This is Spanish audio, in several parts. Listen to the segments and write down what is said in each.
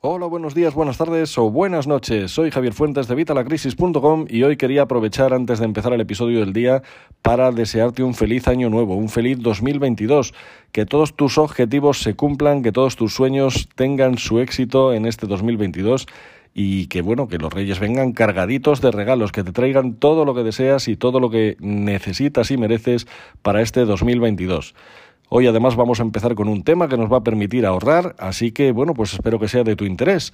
Hola, buenos días, buenas tardes o buenas noches. Soy Javier Fuentes de Vitalacrisis.com y hoy quería aprovechar antes de empezar el episodio del día para desearte un feliz año nuevo, un feliz 2022, que todos tus objetivos se cumplan, que todos tus sueños tengan su éxito en este 2022 y que bueno, que los reyes vengan cargaditos de regalos, que te traigan todo lo que deseas y todo lo que necesitas y mereces para este 2022. Hoy además vamos a empezar con un tema que nos va a permitir ahorrar, así que bueno, pues espero que sea de tu interés.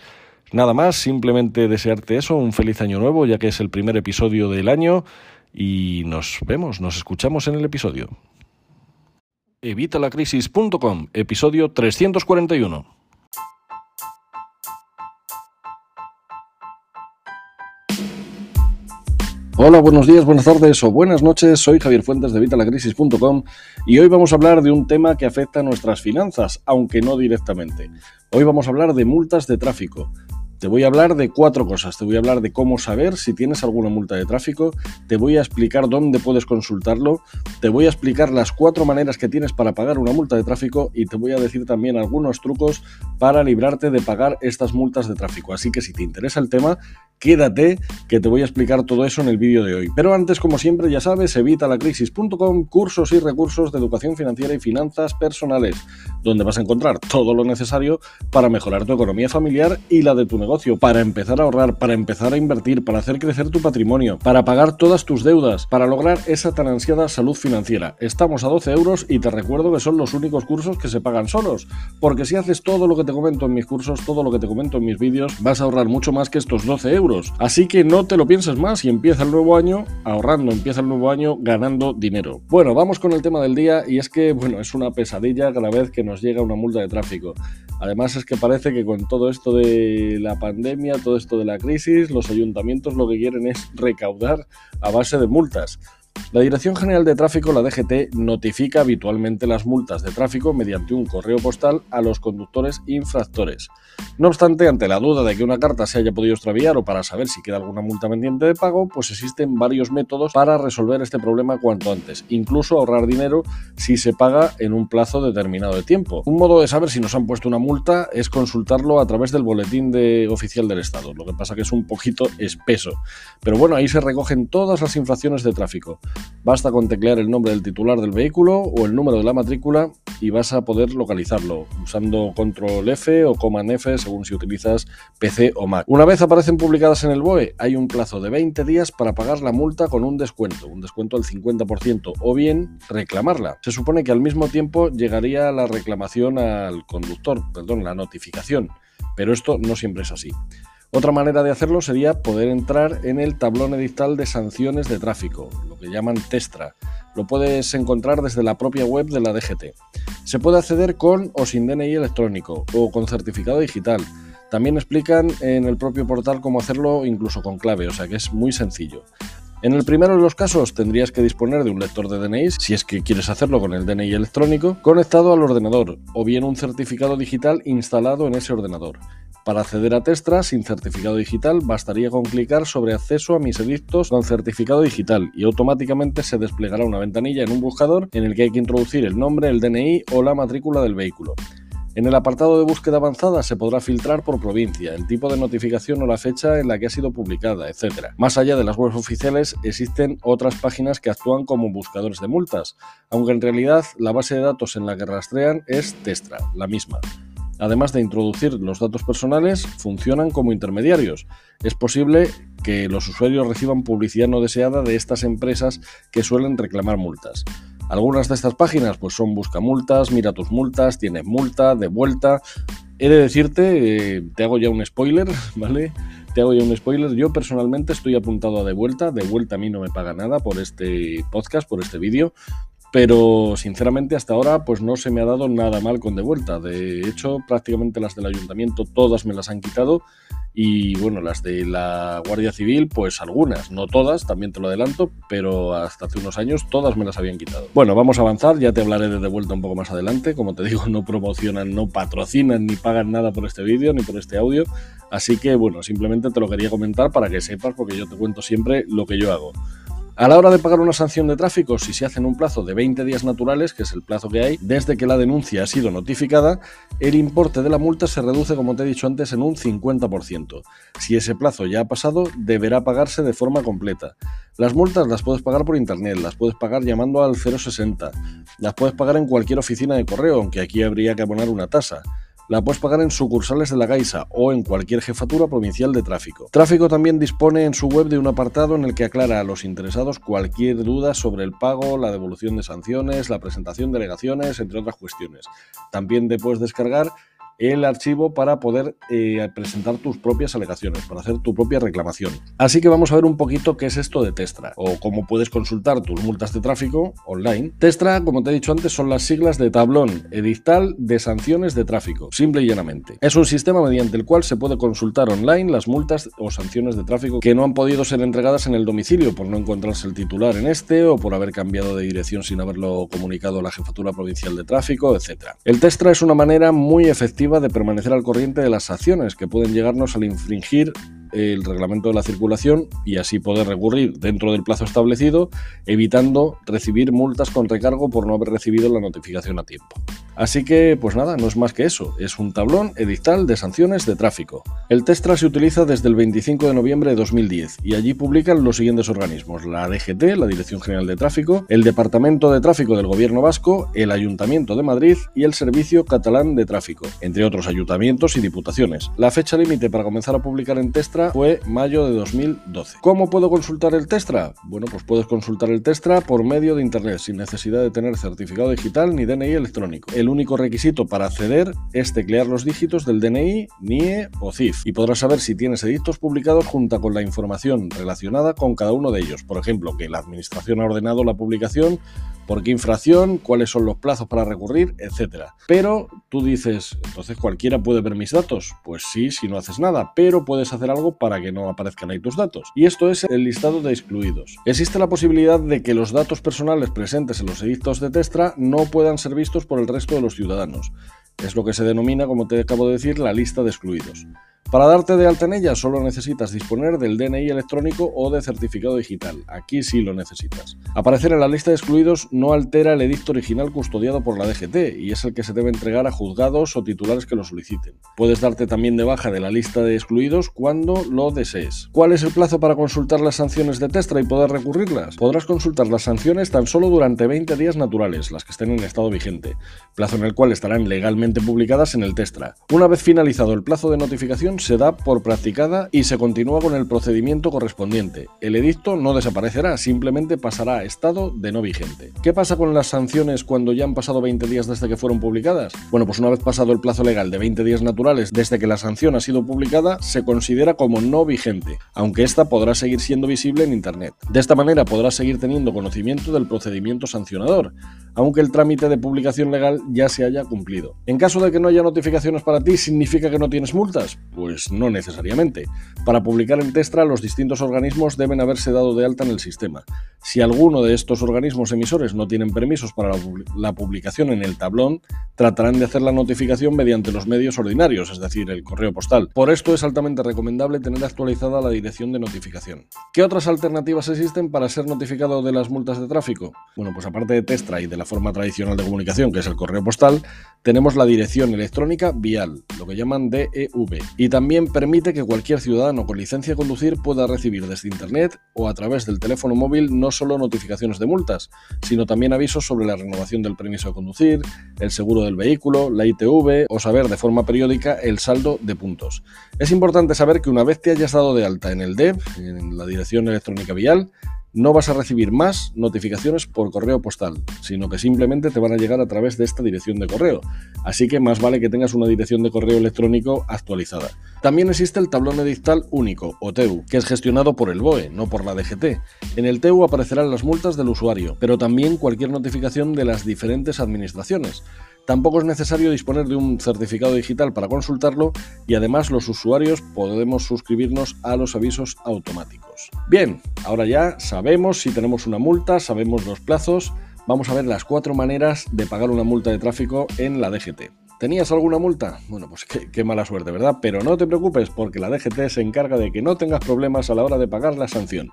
Nada más, simplemente desearte eso, un feliz año nuevo, ya que es el primer episodio del año y nos vemos, nos escuchamos en el episodio. Evitalacrisis.com, episodio 341. Hola, buenos días, buenas tardes o buenas noches. Soy Javier Fuentes de Vitalacrisis.com y hoy vamos a hablar de un tema que afecta a nuestras finanzas, aunque no directamente. Hoy vamos a hablar de multas de tráfico. Te voy a hablar de cuatro cosas. Te voy a hablar de cómo saber si tienes alguna multa de tráfico, te voy a explicar dónde puedes consultarlo, te voy a explicar las cuatro maneras que tienes para pagar una multa de tráfico y te voy a decir también algunos trucos para librarte de pagar estas multas de tráfico. Así que si te interesa el tema, quédate que te voy a explicar todo eso en el vídeo de hoy. Pero antes, como siempre, ya sabes, evitalacrisis.com, cursos y recursos de educación financiera y finanzas personales, donde vas a encontrar todo lo necesario para mejorar tu economía familiar y la de tu negocio para empezar a ahorrar, para empezar a invertir, para hacer crecer tu patrimonio, para pagar todas tus deudas, para lograr esa tan ansiada salud financiera. Estamos a 12 euros y te recuerdo que son los únicos cursos que se pagan solos, porque si haces todo lo que te comento en mis cursos, todo lo que te comento en mis vídeos, vas a ahorrar mucho más que estos 12 euros. Así que no te lo pienses más y empieza el nuevo año ahorrando, empieza el nuevo año ganando dinero. Bueno, vamos con el tema del día y es que, bueno, es una pesadilla cada vez que nos llega una multa de tráfico. Además es que parece que con todo esto de la pandemia, todo esto de la crisis, los ayuntamientos lo que quieren es recaudar a base de multas. La Dirección General de Tráfico, la DGT, notifica habitualmente las multas de tráfico mediante un correo postal a los conductores infractores. No obstante, ante la duda de que una carta se haya podido extraviar o para saber si queda alguna multa pendiente de pago, pues existen varios métodos para resolver este problema cuanto antes, incluso ahorrar dinero si se paga en un plazo determinado de tiempo. Un modo de saber si nos han puesto una multa es consultarlo a través del boletín de oficial del Estado, lo que pasa que es un poquito espeso. Pero bueno, ahí se recogen todas las infracciones de tráfico. Basta con teclear el nombre del titular del vehículo o el número de la matrícula y vas a poder localizarlo usando control F o command F según si utilizas PC o Mac. Una vez aparecen publicadas en el BOE, hay un plazo de 20 días para pagar la multa con un descuento, un descuento al 50% o bien reclamarla. Se supone que al mismo tiempo llegaría la reclamación al conductor, perdón, la notificación, pero esto no siempre es así. Otra manera de hacerlo sería poder entrar en el tablón edital de sanciones de tráfico, lo que llaman TESTRA. Lo puedes encontrar desde la propia web de la DGT. Se puede acceder con o sin DNI electrónico o con certificado digital. También explican en el propio portal cómo hacerlo incluso con clave, o sea que es muy sencillo. En el primero de los casos tendrías que disponer de un lector de DNI, si es que quieres hacerlo con el DNI electrónico, conectado al ordenador, o bien un certificado digital instalado en ese ordenador. Para acceder a Testra sin certificado digital bastaría con clicar sobre acceso a mis edictos con certificado digital y automáticamente se desplegará una ventanilla en un buscador en el que hay que introducir el nombre, el DNI o la matrícula del vehículo. En el apartado de búsqueda avanzada se podrá filtrar por provincia, el tipo de notificación o la fecha en la que ha sido publicada, etc. Más allá de las webs oficiales, existen otras páginas que actúan como buscadores de multas, aunque en realidad la base de datos en la que rastrean es Testra, la misma. Además de introducir los datos personales, funcionan como intermediarios. Es posible que los usuarios reciban publicidad no deseada de estas empresas que suelen reclamar multas. Algunas de estas páginas pues son busca multas, mira tus multas, tienes multa, de vuelta. He de decirte, eh, te hago ya un spoiler, ¿vale? Te hago ya un spoiler. Yo personalmente estoy apuntado a de vuelta. De vuelta a mí no me paga nada por este podcast, por este vídeo pero sinceramente hasta ahora pues no se me ha dado nada mal con de vuelta. De hecho, prácticamente las del ayuntamiento todas me las han quitado y bueno, las de la Guardia Civil pues algunas, no todas, también te lo adelanto, pero hasta hace unos años todas me las habían quitado. Bueno, vamos a avanzar, ya te hablaré de de vuelta un poco más adelante, como te digo, no promocionan, no patrocinan ni pagan nada por este vídeo ni por este audio, así que bueno, simplemente te lo quería comentar para que sepas porque yo te cuento siempre lo que yo hago. A la hora de pagar una sanción de tráfico, si se hace en un plazo de 20 días naturales, que es el plazo que hay desde que la denuncia ha sido notificada, el importe de la multa se reduce, como te he dicho antes, en un 50%. Si ese plazo ya ha pasado, deberá pagarse de forma completa. Las multas las puedes pagar por internet, las puedes pagar llamando al 060, las puedes pagar en cualquier oficina de correo, aunque aquí habría que abonar una tasa la puedes pagar en sucursales de la Gaisa o en cualquier jefatura provincial de tráfico. Tráfico también dispone en su web de un apartado en el que aclara a los interesados cualquier duda sobre el pago, la devolución de sanciones, la presentación de alegaciones, entre otras cuestiones. También te puedes descargar el archivo para poder eh, presentar tus propias alegaciones, para hacer tu propia reclamación. Así que vamos a ver un poquito qué es esto de Testra o cómo puedes consultar tus multas de tráfico online. Testra, como te he dicho antes, son las siglas de tablón edictal de sanciones de tráfico, simple y llanamente. Es un sistema mediante el cual se puede consultar online las multas o sanciones de tráfico que no han podido ser entregadas en el domicilio por no encontrarse el titular en este o por haber cambiado de dirección sin haberlo comunicado a la jefatura provincial de tráfico, etc. El Testra es una manera muy efectiva de permanecer al corriente de las acciones que pueden llegarnos al infringir el reglamento de la circulación y así poder recurrir dentro del plazo establecido, evitando recibir multas con recargo por no haber recibido la notificación a tiempo. Así que, pues nada, no es más que eso, es un tablón edictal de sanciones de tráfico. El Testra se utiliza desde el 25 de noviembre de 2010 y allí publican los siguientes organismos, la DGT, la Dirección General de Tráfico, el Departamento de Tráfico del Gobierno Vasco, el Ayuntamiento de Madrid y el Servicio Catalán de Tráfico, entre otros ayuntamientos y diputaciones. La fecha límite para comenzar a publicar en Testra fue mayo de 2012. ¿Cómo puedo consultar el Testra? Bueno, pues puedes consultar el Testra por medio de Internet, sin necesidad de tener certificado digital ni DNI electrónico el único requisito para acceder es teclear los dígitos del DNI, NIE o CIF y podrás saber si tienes edictos publicados junto con la información relacionada con cada uno de ellos. Por ejemplo, que la Administración ha ordenado la publicación, por qué infracción, cuáles son los plazos para recurrir, etc. Pero tú dices, entonces cualquiera puede ver mis datos. Pues sí, si no haces nada, pero puedes hacer algo para que no aparezcan ahí tus datos. Y esto es el listado de excluidos. Existe la posibilidad de que los datos personales presentes en los edictos de Testra no puedan ser vistos por el resto de los ciudadanos. Es lo que se denomina, como te acabo de decir, la lista de excluidos. Para darte de alta en ella solo necesitas disponer del DNI electrónico o de certificado digital. Aquí sí lo necesitas. Aparecer en la lista de excluidos no altera el edicto original custodiado por la DGT y es el que se debe entregar a juzgados o titulares que lo soliciten. Puedes darte también de baja de la lista de excluidos cuando lo desees. ¿Cuál es el plazo para consultar las sanciones de Testra y poder recurrirlas? Podrás consultar las sanciones tan solo durante 20 días naturales, las que estén en estado vigente, plazo en el cual estarán legalmente publicadas en el Testra. Una vez finalizado el plazo de notificación, se da por practicada y se continúa con el procedimiento correspondiente. El edicto no desaparecerá, simplemente pasará a estado de no vigente. ¿Qué pasa con las sanciones cuando ya han pasado 20 días desde que fueron publicadas? Bueno, pues una vez pasado el plazo legal de 20 días naturales desde que la sanción ha sido publicada, se considera como no vigente, aunque ésta podrá seguir siendo visible en Internet. De esta manera podrás seguir teniendo conocimiento del procedimiento sancionador, aunque el trámite de publicación legal ya se haya cumplido. En caso de que no haya notificaciones para ti, ¿significa que no tienes multas? Pues no necesariamente. Para publicar en Testra, los distintos organismos deben haberse dado de alta en el sistema. Si alguno de estos organismos emisores no tienen permisos para la publicación en el tablón, tratarán de hacer la notificación mediante los medios ordinarios, es decir, el correo postal. Por esto es altamente recomendable tener actualizada la dirección de notificación. ¿Qué otras alternativas existen para ser notificado de las multas de tráfico? Bueno, pues aparte de Testra y de forma tradicional de comunicación, que es el correo postal, tenemos la dirección electrónica vial, lo que llaman DEV, y también permite que cualquier ciudadano con licencia de conducir pueda recibir desde Internet o a través del teléfono móvil no solo notificaciones de multas, sino también avisos sobre la renovación del permiso de conducir, el seguro del vehículo, la ITV o saber de forma periódica el saldo de puntos. Es importante saber que una vez te hayas dado de alta en el DEV, en la dirección electrónica vial, no vas a recibir más notificaciones por correo postal, sino que simplemente te van a llegar a través de esta dirección de correo. Así que más vale que tengas una dirección de correo electrónico actualizada. También existe el tablón edictal único, o TEU, que es gestionado por el BOE, no por la DGT. En el TEU aparecerán las multas del usuario, pero también cualquier notificación de las diferentes administraciones. Tampoco es necesario disponer de un certificado digital para consultarlo y además los usuarios podemos suscribirnos a los avisos automáticos. Bien, ahora ya sabemos si tenemos una multa, sabemos los plazos, vamos a ver las cuatro maneras de pagar una multa de tráfico en la DGT. ¿Tenías alguna multa? Bueno, pues qué, mala suerte, ¿verdad? Pero no te preocupes porque la DGT se encarga de que no tengas problemas a la hora de pagar la sanción.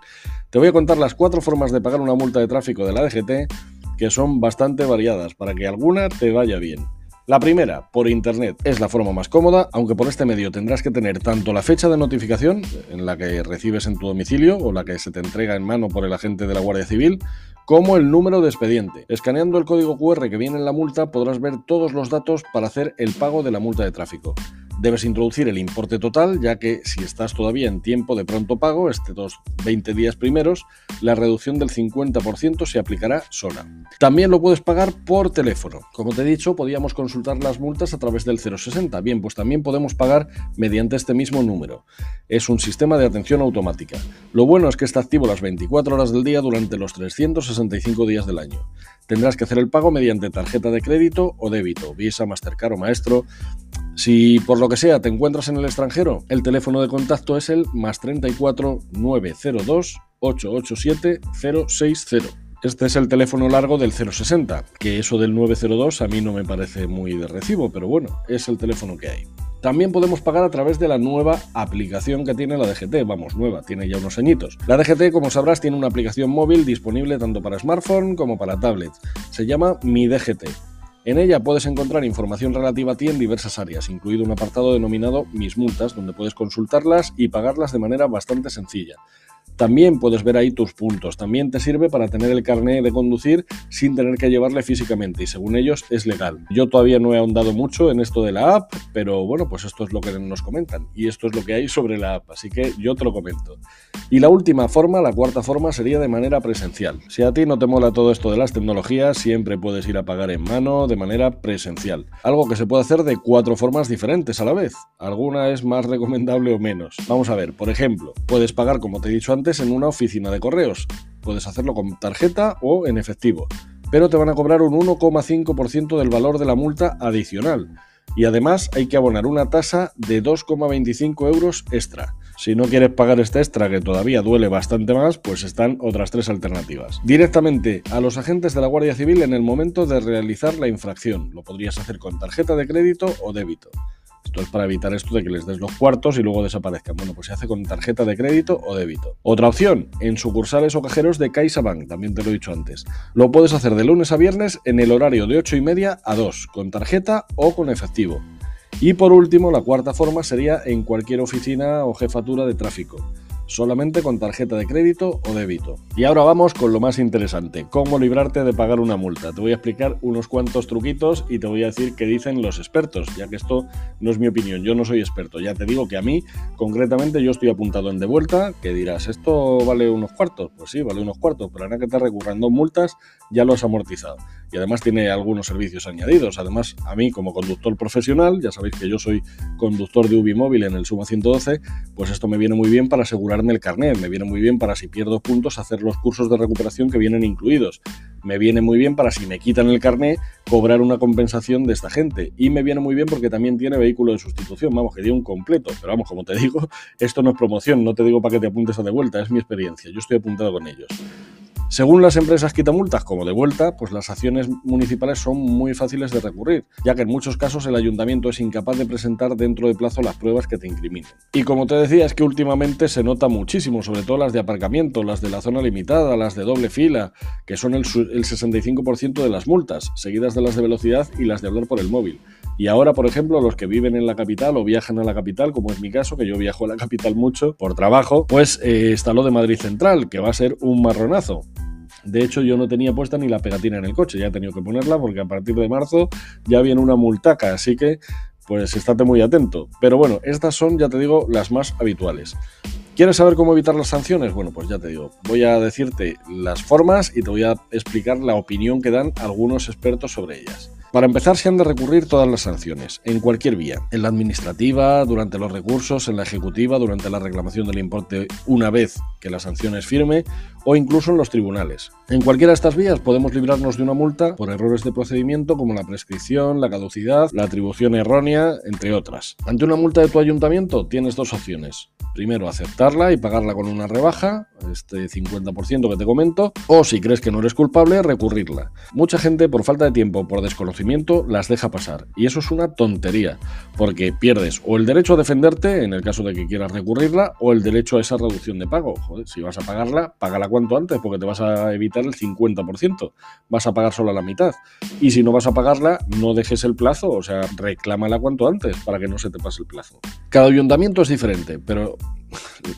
Te voy a contar las cuatro formas de pagar una multa de tráfico de la DGT que son bastante variadas para que alguna te vaya bien. La primera, por internet, es la forma más cómoda, aunque por este medio tendrás que tener tanto la fecha de notificación, en la que recibes en tu domicilio o la que se te entrega en mano por el agente de la Guardia Civil, como el número de expediente. Escaneando el código QR que viene en la multa podrás ver todos los datos para hacer el pago de la multa de tráfico. Debes introducir el importe total, ya que si estás todavía en tiempo de pronto pago, estos 20 días primeros, la reducción del 50% se aplicará sola. También lo puedes pagar por teléfono. Como te he dicho, podíamos consultar las multas a través del 060. Bien, pues también podemos pagar mediante este mismo número. Es un sistema de atención automática. Lo bueno es que está activo las 24 horas del día durante los 365 días del año. Tendrás que hacer el pago mediante tarjeta de crédito o débito, Visa, Mastercard o Maestro. Si por lo que sea te encuentras en el extranjero, el teléfono de contacto es el más 34 902 887 060. Este es el teléfono largo del 060, que eso del 902 a mí no me parece muy de recibo, pero bueno, es el teléfono que hay. También podemos pagar a través de la nueva aplicación que tiene la DGT, vamos, nueva, tiene ya unos añitos. La DGT, como sabrás, tiene una aplicación móvil disponible tanto para smartphone como para tablet. Se llama Mi DGT. En ella puedes encontrar información relativa a ti en diversas áreas, incluido un apartado denominado Mis multas, donde puedes consultarlas y pagarlas de manera bastante sencilla. También puedes ver ahí tus puntos. También te sirve para tener el carnet de conducir sin tener que llevarle físicamente y según ellos es legal. Yo todavía no he ahondado mucho en esto de la app, pero bueno, pues esto es lo que nos comentan y esto es lo que hay sobre la app, así que yo te lo comento. Y la última forma, la cuarta forma, sería de manera presencial. Si a ti no te mola todo esto de las tecnologías, siempre puedes ir a pagar en mano de manera presencial. Algo que se puede hacer de cuatro formas diferentes a la vez. Alguna es más recomendable o menos. Vamos a ver, por ejemplo, puedes pagar, como te he dicho antes, en una oficina de correos. Puedes hacerlo con tarjeta o en efectivo, pero te van a cobrar un 1,5% del valor de la multa adicional. Y además hay que abonar una tasa de 2,25 euros extra. Si no quieres pagar este extra, que todavía duele bastante más, pues están otras tres alternativas. Directamente a los agentes de la Guardia Civil en el momento de realizar la infracción. Lo podrías hacer con tarjeta de crédito o débito. Esto es para evitar esto de que les des los cuartos y luego desaparezcan. Bueno, pues se hace con tarjeta de crédito o débito. Otra opción, en sucursales o cajeros de CaixaBank, también te lo he dicho antes. Lo puedes hacer de lunes a viernes en el horario de 8 y media a 2, con tarjeta o con efectivo. Y por último, la cuarta forma sería en cualquier oficina o jefatura de tráfico solamente con tarjeta de crédito o débito. Y ahora vamos con lo más interesante, cómo librarte de pagar una multa. Te voy a explicar unos cuantos truquitos y te voy a decir qué dicen los expertos, ya que esto no es mi opinión, yo no soy experto. Ya te digo que a mí, concretamente, yo estoy apuntado en de vuelta, que dirás, ¿esto vale unos cuartos? Pues sí, vale unos cuartos, pero ahora que te recurran dos multas, ya lo has amortizado. Y además tiene algunos servicios añadidos. Además, a mí como conductor profesional, ya sabéis que yo soy conductor de UBI móvil en el Suma 112, pues esto me viene muy bien para asegurar el carnet, me viene muy bien para si pierdo puntos hacer los cursos de recuperación que vienen incluidos. Me viene muy bien para si me quitan el carnet cobrar una compensación de esta gente. Y me viene muy bien porque también tiene vehículo de sustitución, vamos, que dio un completo. Pero vamos, como te digo, esto no es promoción, no te digo para que te apuntes a de vuelta, es mi experiencia, yo estoy apuntado con ellos. Según las empresas quitamultas como de vuelta, pues las acciones municipales son muy fáciles de recurrir, ya que en muchos casos el ayuntamiento es incapaz de presentar dentro de plazo las pruebas que te incriminen. Y como te decía, es que últimamente se nota muchísimo, sobre todo las de aparcamiento, las de la zona limitada, las de doble fila, que son el, el 65% de las multas, seguidas de las de velocidad y las de hablar por el móvil. Y ahora, por ejemplo, los que viven en la capital o viajan a la capital, como es mi caso, que yo viajo a la capital mucho por trabajo, pues eh, está lo de Madrid Central, que va a ser un marronazo. De hecho, yo no tenía puesta ni la pegatina en el coche, ya he tenido que ponerla porque a partir de marzo ya viene una multaca, así que pues estate muy atento. Pero bueno, estas son, ya te digo, las más habituales. ¿Quieres saber cómo evitar las sanciones? Bueno, pues ya te digo, voy a decirte las formas y te voy a explicar la opinión que dan algunos expertos sobre ellas. Para empezar, se han de recurrir todas las sanciones, en cualquier vía, en la administrativa, durante los recursos, en la ejecutiva, durante la reclamación del importe una vez que la sanción es firme, o incluso en los tribunales. En cualquiera de estas vías podemos librarnos de una multa por errores de procedimiento como la prescripción, la caducidad, la atribución errónea, entre otras. Ante una multa de tu ayuntamiento tienes dos opciones Primero, aceptarla y pagarla con una rebaja, este 50% que te comento, o si crees que no eres culpable, recurrirla. Mucha gente, por falta de tiempo, por desconocimiento, las deja pasar. Y eso es una tontería, porque pierdes o el derecho a defenderte, en el caso de que quieras recurrirla, o el derecho a esa reducción de pago. Joder, si vas a pagarla, págala cuanto antes, porque te vas a evitar el 50%. Vas a pagar solo la mitad. Y si no vas a pagarla, no dejes el plazo, o sea, reclámala cuanto antes, para que no se te pase el plazo. Cada ayuntamiento es diferente, pero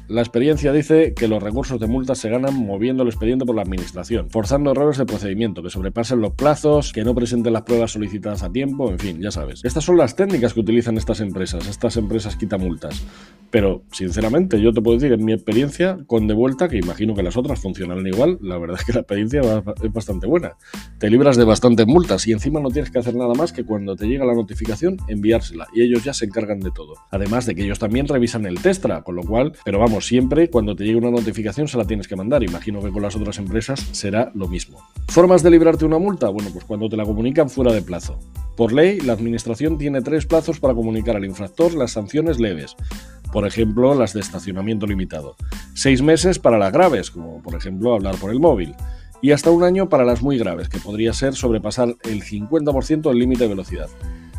la experiencia dice que los recursos de multas se ganan moviendo el expediente por la administración, forzando errores de procedimiento, que sobrepasen los plazos, que no presenten las pruebas solicitadas a tiempo, en fin, ya sabes. Estas son las técnicas que utilizan estas empresas, estas empresas quita multas. Pero, sinceramente, yo te puedo decir, en mi experiencia, con de vuelta, que imagino que las otras funcionarán igual, la verdad es que la experiencia es bastante buena. Te libras de bastantes multas y encima no tienes que hacer nada más que cuando te llega la notificación enviársela y ellos ya se encargan de todo. Además de que ellos también revisan el Testra, con lo cual pero vamos, siempre cuando te llegue una notificación se la tienes que mandar. Imagino que con las otras empresas será lo mismo. ¿Formas de librarte una multa? Bueno, pues cuando te la comunican fuera de plazo. Por ley, la Administración tiene tres plazos para comunicar al infractor las sanciones leves. Por ejemplo, las de estacionamiento limitado. Seis meses para las graves, como por ejemplo hablar por el móvil y hasta un año para las muy graves, que podría ser sobrepasar el 50% del límite de velocidad.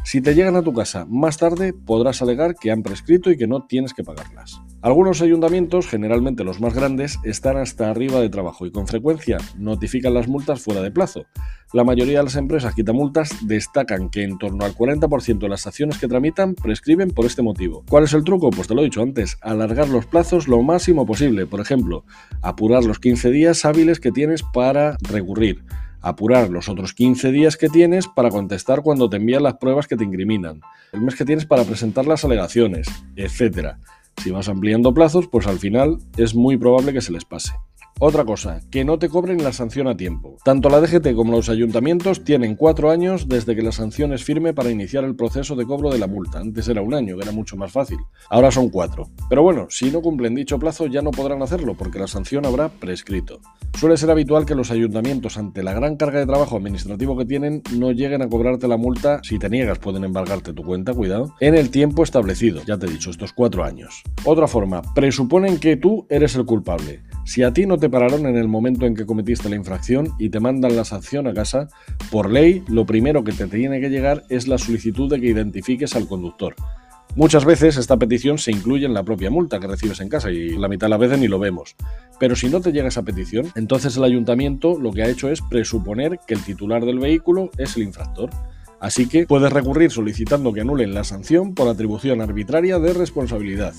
Si te llegan a tu casa más tarde, podrás alegar que han prescrito y que no tienes que pagarlas. Algunos ayuntamientos, generalmente los más grandes, están hasta arriba de trabajo y con frecuencia notifican las multas fuera de plazo. La mayoría de las empresas quitamultas destacan que en torno al 40% de las acciones que tramitan prescriben por este motivo. ¿Cuál es el truco? Pues te lo he dicho antes, alargar los plazos lo máximo posible. Por ejemplo, apurar los 15 días hábiles que tienes para recurrir apurar los otros 15 días que tienes para contestar cuando te envían las pruebas que te incriminan, el mes que tienes para presentar las alegaciones, etc. Si vas ampliando plazos, pues al final es muy probable que se les pase. Otra cosa, que no te cobren la sanción a tiempo. Tanto la DGT como los ayuntamientos tienen cuatro años desde que la sanción es firme para iniciar el proceso de cobro de la multa. Antes era un año, que era mucho más fácil. Ahora son cuatro. Pero bueno, si no cumplen dicho plazo ya no podrán hacerlo porque la sanción habrá prescrito. Suele ser habitual que los ayuntamientos, ante la gran carga de trabajo administrativo que tienen, no lleguen a cobrarte la multa. Si te niegas pueden embargarte tu cuenta, cuidado, en el tiempo establecido. Ya te he dicho, estos cuatro años. Otra forma, presuponen que tú eres el culpable. Si a ti no te pararon en el momento en que cometiste la infracción y te mandan la sanción a casa, por ley lo primero que te tiene que llegar es la solicitud de que identifiques al conductor. Muchas veces esta petición se incluye en la propia multa que recibes en casa y la mitad de las veces ni lo vemos. Pero si no te llega esa petición, entonces el ayuntamiento lo que ha hecho es presuponer que el titular del vehículo es el infractor. Así que puedes recurrir solicitando que anulen la sanción por atribución arbitraria de responsabilidad.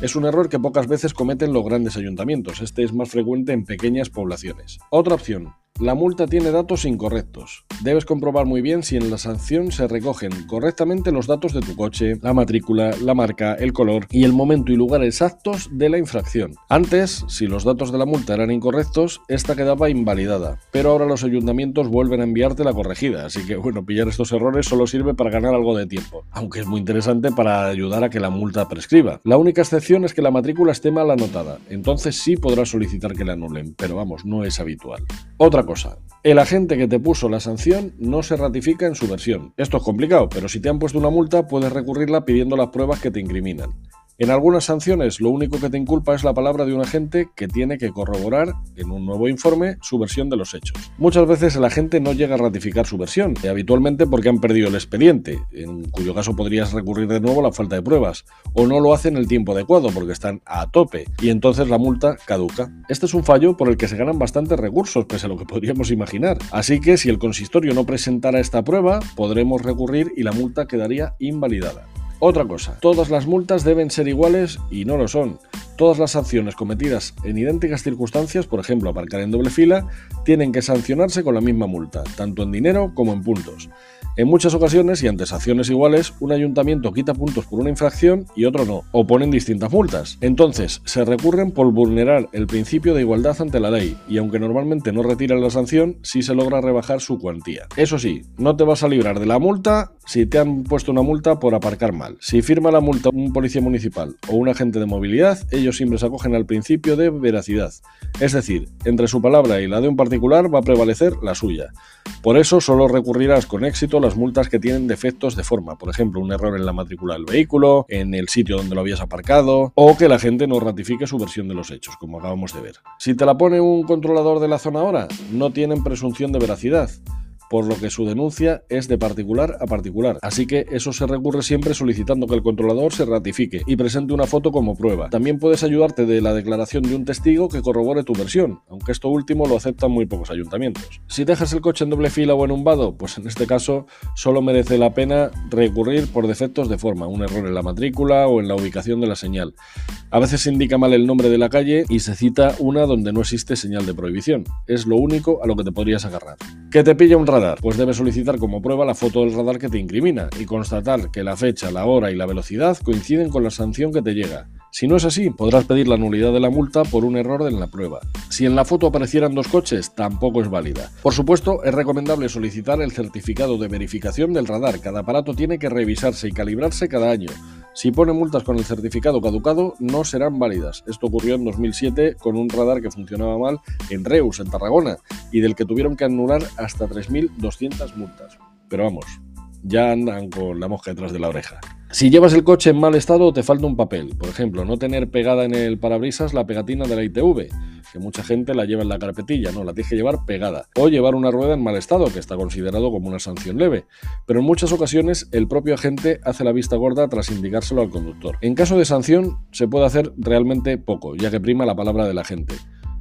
Es un error que pocas veces cometen los grandes ayuntamientos, este es más frecuente en pequeñas poblaciones. Otra opción, la multa tiene datos incorrectos. Debes comprobar muy bien si en la sanción se recogen correctamente los datos de tu coche, la matrícula, la marca, el color y el momento y lugar exactos de la infracción. Antes, si los datos de la multa eran incorrectos, esta quedaba invalidada, pero ahora los ayuntamientos vuelven a enviarte la corregida, así que bueno, pillar estos errores solo sirve para ganar algo de tiempo, aunque es muy interesante para ayudar a que la multa prescriba. La única excepción es que la matrícula esté mal anotada, entonces sí podrás solicitar que la anulen, pero vamos, no es habitual. Otra cosa. El agente que te puso la sanción no se ratifica en su versión. Esto es complicado, pero si te han puesto una multa puedes recurrirla pidiendo las pruebas que te incriminan. En algunas sanciones lo único que te inculpa es la palabra de un agente que tiene que corroborar en un nuevo informe su versión de los hechos. Muchas veces el agente no llega a ratificar su versión, y habitualmente porque han perdido el expediente, en cuyo caso podrías recurrir de nuevo a la falta de pruebas, o no lo hacen en el tiempo adecuado porque están a tope, y entonces la multa caduca. Este es un fallo por el que se ganan bastantes recursos, pese a lo que podríamos imaginar. Así que si el consistorio no presentara esta prueba, podremos recurrir y la multa quedaría invalidada. Otra cosa, todas las multas deben ser iguales y no lo son. Todas las sanciones cometidas en idénticas circunstancias, por ejemplo aparcar en doble fila, tienen que sancionarse con la misma multa, tanto en dinero como en puntos. En muchas ocasiones y ante sanciones iguales, un ayuntamiento quita puntos por una infracción y otro no, o ponen distintas multas. Entonces, se recurren por vulnerar el principio de igualdad ante la ley, y aunque normalmente no retiran la sanción, sí se logra rebajar su cuantía. Eso sí, no te vas a librar de la multa si te han puesto una multa por aparcar mal. Si firma la multa un policía municipal o un agente de movilidad, ellos siempre se acogen al principio de veracidad. Es decir, entre su palabra y la de un particular va a prevalecer la suya. Por eso solo recurrirás con éxito las multas que tienen defectos de forma, por ejemplo, un error en la matrícula del vehículo, en el sitio donde lo habías aparcado, o que la gente no ratifique su versión de los hechos, como acabamos de ver. Si te la pone un controlador de la zona ahora, no tienen presunción de veracidad por lo que su denuncia es de particular a particular. Así que eso se recurre siempre solicitando que el controlador se ratifique y presente una foto como prueba. También puedes ayudarte de la declaración de un testigo que corrobore tu versión, aunque esto último lo aceptan muy pocos ayuntamientos. Si dejas el coche en doble fila o en un vado, pues en este caso solo merece la pena recurrir por defectos de forma, un error en la matrícula o en la ubicación de la señal. A veces se indica mal el nombre de la calle y se cita una donde no existe señal de prohibición. Es lo único a lo que te podrías agarrar. ¿Que te pilla un Pues debes solicitar como prueba la foto del radar que te incrimina y constatar que la fecha, la hora y la velocidad coinciden con la sanción que te llega. Si no es así, podrás pedir la nulidad de la multa por un error en la prueba. Si en la foto aparecieran dos coches, tampoco es válida. Por supuesto, es recomendable solicitar el certificado de verificación del radar. Cada aparato tiene que revisarse y calibrarse cada año. Si pone multas con el certificado caducado, no serán válidas. Esto ocurrió en 2007 con un radar que funcionaba mal en Reus, en Tarragona, y del que tuvieron que anular hasta 3.200 multas. Pero vamos, ya andan con la mosca detrás de la oreja. Si llevas el coche en mal estado, te falta un papel. Por ejemplo, no tener pegada en el parabrisas la pegatina de la ITV que mucha gente la lleva en la carpetilla, no, la tienes que llevar pegada. O llevar una rueda en mal estado, que está considerado como una sanción leve. Pero en muchas ocasiones el propio agente hace la vista gorda tras indicárselo al conductor. En caso de sanción se puede hacer realmente poco, ya que prima la palabra de la gente.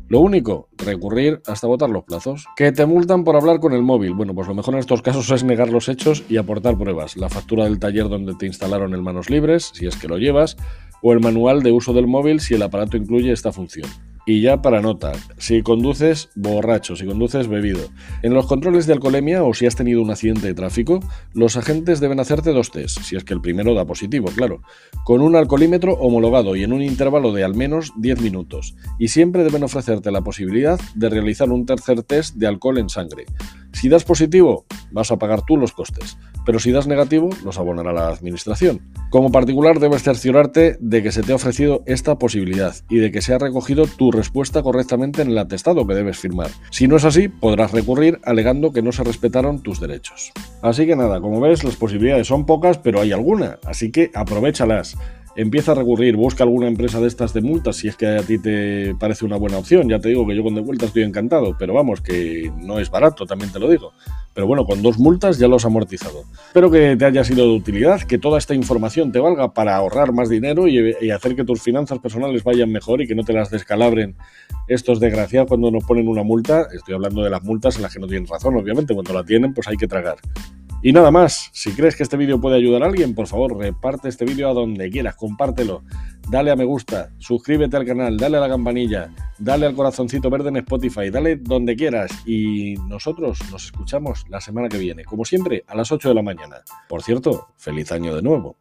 Lo único, recurrir hasta votar los plazos. Que te multan por hablar con el móvil. Bueno, pues lo mejor en estos casos es negar los hechos y aportar pruebas. La factura del taller donde te instalaron el manos libres, si es que lo llevas, o el manual de uso del móvil si el aparato incluye esta función. Y ya para nota, si conduces borracho, si conduces bebido. En los controles de alcoholemia o si has tenido un accidente de tráfico, los agentes deben hacerte dos test, si es que el primero da positivo, claro, con un alcoholímetro homologado y en un intervalo de al menos 10 minutos. Y siempre deben ofrecerte la posibilidad de realizar un tercer test de alcohol en sangre. Si das positivo, vas a pagar tú los costes, pero si das negativo, los abonará la administración. Como particular debes cerciorarte de que se te ha ofrecido esta posibilidad y de que se ha recogido tu respuesta correctamente en el atestado que debes firmar. Si no es así, podrás recurrir alegando que no se respetaron tus derechos. Así que nada, como ves, las posibilidades son pocas, pero hay alguna, así que aprovechalas empieza a recurrir, busca alguna empresa de estas de multas si es que a ti te parece una buena opción. Ya te digo que yo con de vuelta estoy encantado, pero vamos, que no es barato, también te lo digo. Pero bueno, con dos multas ya lo has amortizado. Espero que te haya sido de utilidad, que toda esta información te valga para ahorrar más dinero y, y hacer que tus finanzas personales vayan mejor y que no te las descalabren estos desgraciados cuando nos ponen una multa. Estoy hablando de las multas en las que no tienen razón, obviamente. Cuando la tienen, pues hay que tragar. Y nada más, si crees que este vídeo puede ayudar a alguien, por favor, reparte este vídeo a donde quieras, compártelo, dale a me gusta, suscríbete al canal, dale a la campanilla, dale al corazoncito verde en Spotify, dale donde quieras y nosotros nos escuchamos la semana que viene, como siempre, a las 8 de la mañana. Por cierto, feliz año de nuevo.